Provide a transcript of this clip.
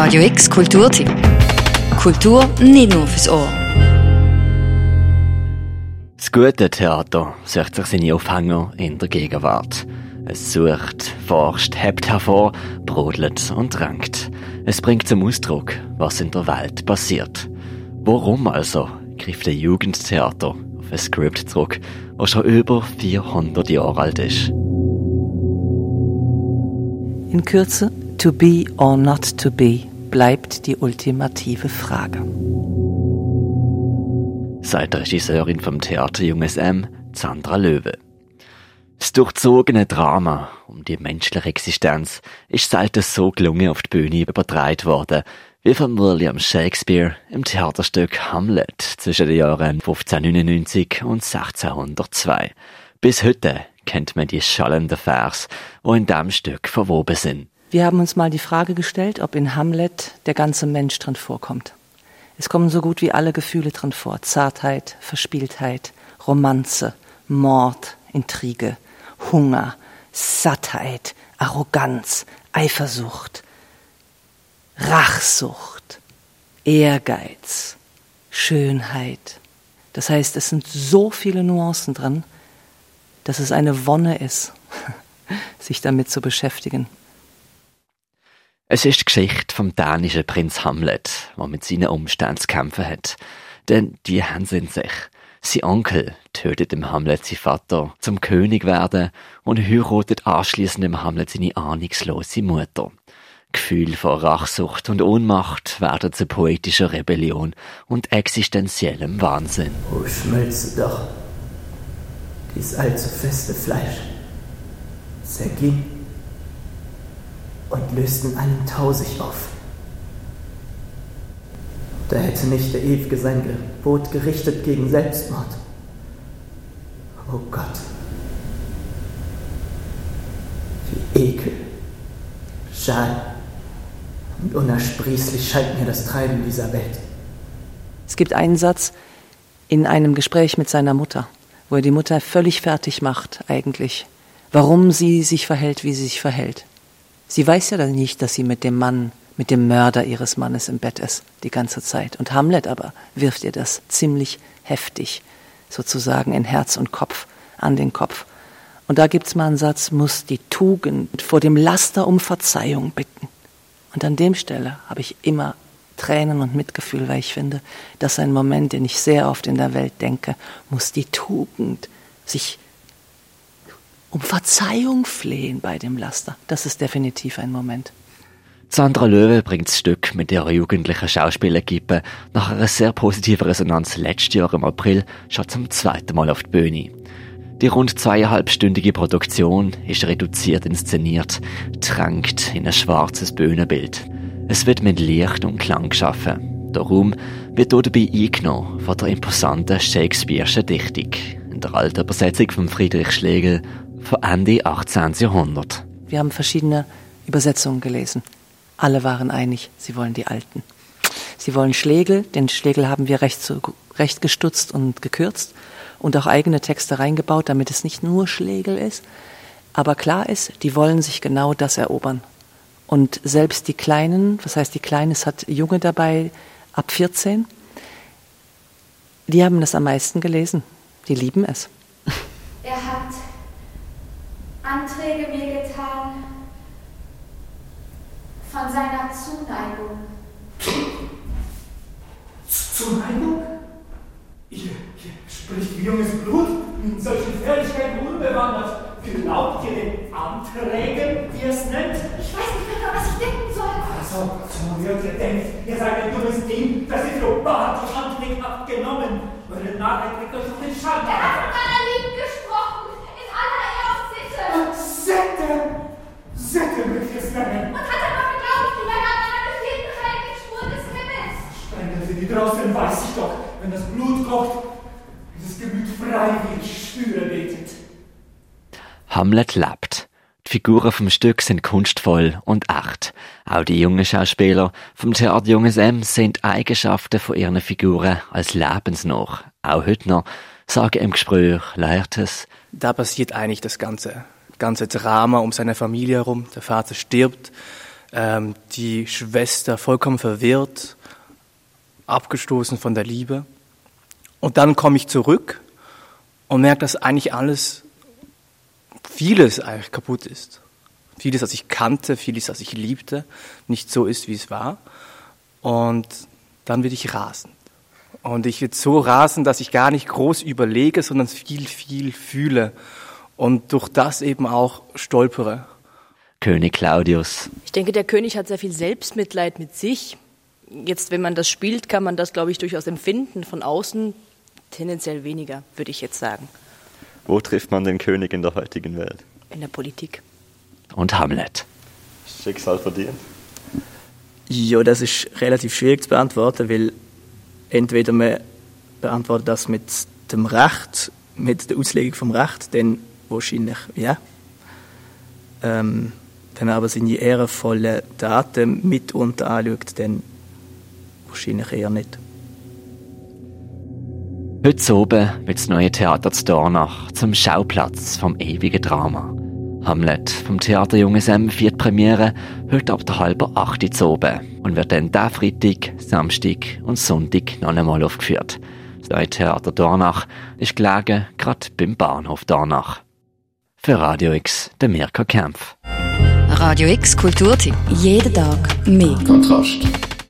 Radio X Kulturtipp. Kultur nicht nur fürs Ohr. Das gute Theater sucht sich seine Aufhänger in der Gegenwart. Es sucht, forscht, hebt hervor, brodelt und drängt. Es bringt zum Ausdruck, was in der Welt passiert. Warum also griff der Jugendtheater auf ein Skript zurück, das schon über 400 Jahre alt ist? In Kürze, to be or not to be bleibt die ultimative Frage. Sagt Regisseurin vom Theater Junges M, Sandra Löwe. Das durchzogene Drama um die menschliche Existenz ist selten so gelungen auf die Bühne übertragen worden, wie von William Shakespeare im Theaterstück Hamlet zwischen den Jahren 1599 und 1602. Bis heute kennt man die schallenden Vers, wo in dem Stück verwoben sind. Wir haben uns mal die Frage gestellt, ob in Hamlet der ganze Mensch drin vorkommt. Es kommen so gut wie alle Gefühle drin vor. Zartheit, Verspieltheit, Romanze, Mord, Intrige, Hunger, Sattheit, Arroganz, Eifersucht, Rachsucht, Ehrgeiz, Schönheit. Das heißt, es sind so viele Nuancen drin, dass es eine Wonne ist, sich damit zu beschäftigen. Es ist die Geschichte vom dänischen Prinz Hamlet, der mit seinen Umständen zu kämpfen hat. Denn die haben sie in sich. Sein Onkel tötet dem Hamlet sein Vater zum König werden und heiratet anschließend dem Hamlet seine ahnungslose Mutter. Gefühl von Rachsucht und Ohnmacht werden zu poetischer Rebellion und existenziellem Wahnsinn. Oh, schmelze doch dies allzu feste Fleisch, zerging und lösten einen Tausig auf. Da hätte nicht der Ewige sein Gebot gerichtet gegen Selbstmord. Oh Gott, wie Ekel, Schal und unersprießlich scheint mir das Treiben dieser Welt. Es gibt einen Satz in einem Gespräch mit seiner Mutter, wo er die Mutter völlig fertig macht eigentlich, warum sie sich verhält, wie sie sich verhält. Sie weiß ja dann nicht, dass sie mit dem Mann, mit dem Mörder ihres Mannes im Bett ist, die ganze Zeit. Und Hamlet aber wirft ihr das ziemlich heftig, sozusagen in Herz und Kopf, an den Kopf. Und da gibt's mal einen Satz, muss die Tugend vor dem Laster um Verzeihung bitten. Und an dem Stelle habe ich immer Tränen und Mitgefühl, weil ich finde, das ist ein Moment, den ich sehr oft in der Welt denke, muss die Tugend sich um Verzeihung flehen bei dem Laster. Das ist definitiv ein Moment. Sandra Löwe bringt das Stück mit ihrer jugendlichen Schauspielequipe nach einer sehr positiven Resonanz letztes Jahr im April schon zum zweiten Mal auf die Bühne. Die rund zweieinhalbstündige Produktion ist reduziert inszeniert, drängt in ein schwarzes Bühnenbild. Es wird mit Licht und Klang geschaffen. Der Raum wird dabei eingenommen von der imposanten Shakespeare'schen Dichtung, in der alten Übersetzung von Friedrich Schlegel von Ende 18. Jahrhundert. Wir haben verschiedene Übersetzungen gelesen. Alle waren einig, sie wollen die alten. Sie wollen Schlegel, den Schlegel haben wir recht, so, recht gestutzt und gekürzt und auch eigene Texte reingebaut, damit es nicht nur Schlegel ist. Aber klar ist, die wollen sich genau das erobern. Und selbst die Kleinen, was heißt die Kleinen, es hat Junge dabei ab 14, die haben das am meisten gelesen. Die lieben es. Er hat Anträge mir getan von seiner Zuneigung. Zuneigung? Ihr, ihr spricht wie junges Blut, in solchen Fähigkeiten unbewandert. Glaubt ihr den Anträgen, wie ihr es nennt? Ich weiß nicht mehr, was ich denken soll. Also, so wird ihr denkt, ihr seid ein dummes Ding, das ihr so bartig Anträge habt genommen. Eure Narrheit trägt euch auf den Schaden. Er hat von meiner Liebe gesprochen, in aller Ehr und Sitte. Sitte! Sitte möchte ich es nennen. Und hat er noch geglaubt, die Männer an meiner befehlten heiligen Spuren des Himmels. Sprengen Sie die draußen, weiß ich doch, wenn das Blut kocht, dieses Gemüt freiwillig Schwüre betet. Hamlet lebt. Die Figuren vom Stück sind kunstvoll und echt. Auch die jungen Schauspieler vom Theater Junges M sind Eigenschaften von ihren Figuren als lebensnah. Auch heute noch sagen im Gespräch Lehrtes. Da passiert eigentlich das ganze, ganze Drama um seine Familie herum. Der Vater stirbt, ähm, die Schwester vollkommen verwirrt, abgestoßen von der Liebe. Und dann komme ich zurück und merke, dass eigentlich alles, vieles eigentlich kaputt ist. Vieles, was ich kannte, vieles, was ich liebte, nicht so ist, wie es war. Und dann werde ich rasend. Und ich werde so rasend, dass ich gar nicht groß überlege, sondern viel, viel fühle. Und durch das eben auch stolpere. König Claudius. Ich denke, der König hat sehr viel Selbstmitleid mit sich. Jetzt, wenn man das spielt, kann man das, glaube ich, durchaus empfinden. Von außen tendenziell weniger, würde ich jetzt sagen. Wo trifft man den König in der heutigen Welt? In der Politik. Und Hamlet. Schicksal verdient? Ja, das ist relativ schwierig zu beantworten, weil entweder man beantwortet das mit dem Recht, mit der Auslegung vom Recht, dann wahrscheinlich ja. Ähm, wenn man aber seine ehrenvollen Daten mitunter anschaut, dann wahrscheinlich eher nicht. Heute oben wird das neue Theater zu Dornach zum Schauplatz vom ewigen Drama. Hamlet vom Theater Junge Sem viert Premiere heute ab der halben acht zu oben und wird dann der Freitag, Samstag und Sonntag noch einmal aufgeführt. Das neue Theater Dornach ist gelegen, gerade beim Bahnhof Dornach. Für Radio X, der Mirka Kempf. Radio X Kulturtipp. Jeden Tag mehr. Kontrast.